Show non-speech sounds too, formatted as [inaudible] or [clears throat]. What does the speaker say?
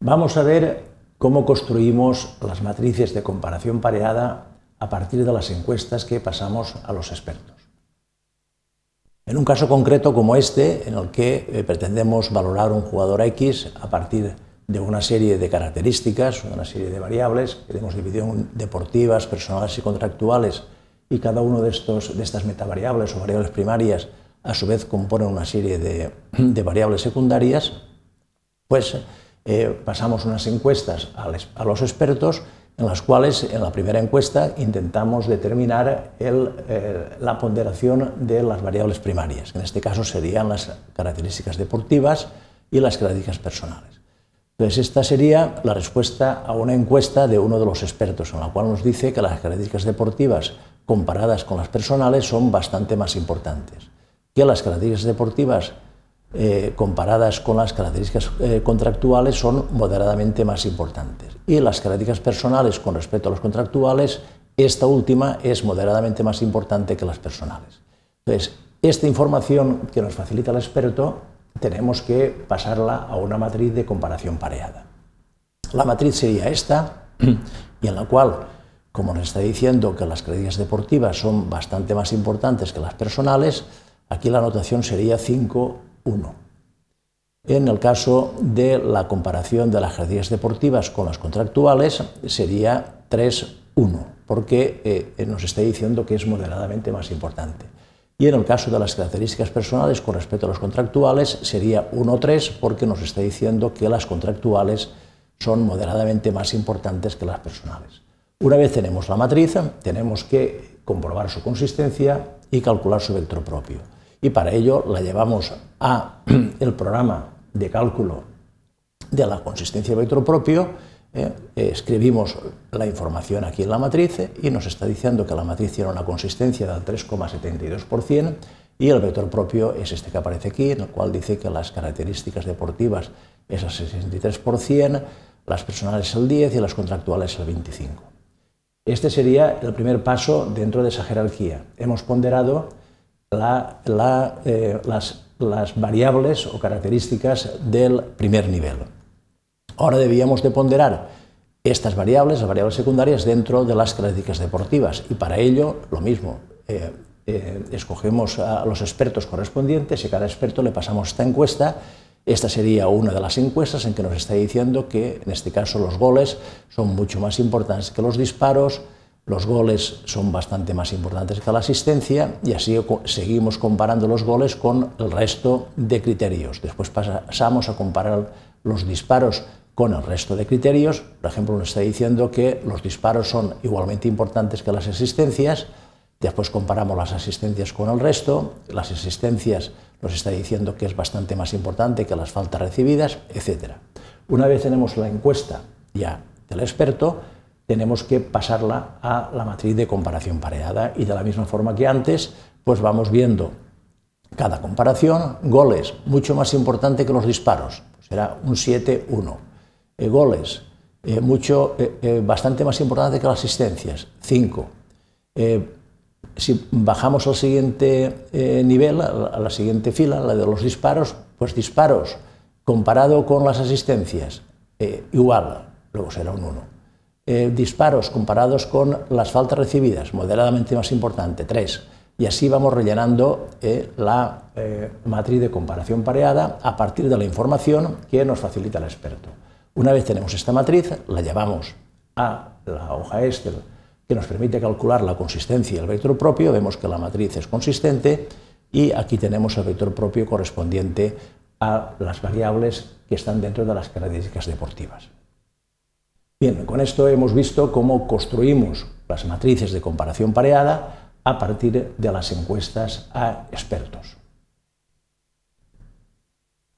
Vamos a ver cómo construimos las matrices de comparación pareada a partir de las encuestas que pasamos a los expertos. En un caso concreto como este, en el que eh, pretendemos valorar un jugador X a partir de una serie de características, una serie de variables, que hemos dividido en deportivas, personales y contractuales, y cada uno de, estos, de estas metavariables o variables primarias a su vez compone una serie de, variables secundarias, pues eh, pasamos unas encuestas a, los expertos en las cuales en la primera encuesta intentamos determinar eh, la ponderación de las variables primarias, que en este caso serían las características deportivas y las características personales. Entonces, esta sería la respuesta a una encuesta de uno de los expertos, en la cual nos dice que las características deportivas comparadas con las personales son bastante más importantes, que las características deportivas eh, comparadas con las características eh, contractuales son moderadamente más importantes. Y las características personales con respecto a los contractuales, esta última es moderadamente más importante que las personales. Entonces, esta información que nos facilita el experto, tenemos que pasarla a una matriz de comparación pareada. La matriz sería esta, [clears throat] y en la cual, como nos está diciendo que las características deportivas son bastante más importantes que las personales, aquí la notación sería 5 1. En el caso de la comparación de las características deportivas con las contractuales sería 3-1, porque eh, nos está diciendo que es moderadamente más importante. Y en el caso de las características personales con respecto a las contractuales sería 1-3, porque nos está diciendo que las contractuales son moderadamente más importantes que las personales. Una vez tenemos la matriz, tenemos que comprobar su consistencia y calcular su vector propio y para ello la llevamos a [clears throat] el programa de cálculo de la consistencia de vector propio, eh, escribimos la información aquí en la matriz y nos está diciendo que la matriz tiene una consistencia del 3,72% y el vector propio es este que aparece aquí, en el cual dice que las características deportivas es el 63%, las personales el 10% y las contractuales el 25%. Este sería el primer paso dentro de esa jerarquía. Hemos ponderado eh, las, variables o características del primer nivel. Ahora debíamos de ponderar estas variables, las variables secundarias, dentro de las características deportivas y para ello lo mismo. Eh, eh, escogemos a los expertos correspondientes y a cada experto le pasamos esta encuesta. Esta sería una de las encuestas en que nos está diciendo que en este caso los goles son mucho más importantes que los disparos, los goles son bastante más importantes que la asistencia y así seguimos comparando los goles con el resto de criterios. Después pasamos a comparar los disparos con el resto de criterios. Por ejemplo, nos está diciendo que los disparos son igualmente importantes que las asistencias. Después comparamos las asistencias con el resto. Las asistencias nos está diciendo que es bastante más importante que las faltas recibidas, etc. Una vez tenemos la encuesta ya del experto, tenemos que pasarla a la matriz de comparación pareada y de la misma forma que antes, pues vamos viendo cada comparación, goles, mucho más importante que los disparos, pues será un 7-1. Eh, goles, eh, mucho, eh, bastante más importante que las asistencias, 5. si bajamos al siguiente nivel, a la siguiente fila, la de los disparos, pues disparos comparado con las asistencias, igual, luego será un 1 eh, disparos comparados con las faltas recibidas, moderadamente más importante, 3. Y así vamos rellenando eh, la eh, matriz de comparación pareada a partir de la información que nos facilita el experto. Una vez tenemos esta matriz, la llevamos a la hoja Excel que nos permite calcular la consistencia y el vector propio, vemos que la matriz es consistente y aquí tenemos el vector propio correspondiente a las variables que están dentro de las características deportivas. Bien, con esto hemos visto cómo construimos las matrices de comparación pareada a partir de las encuestas a expertos.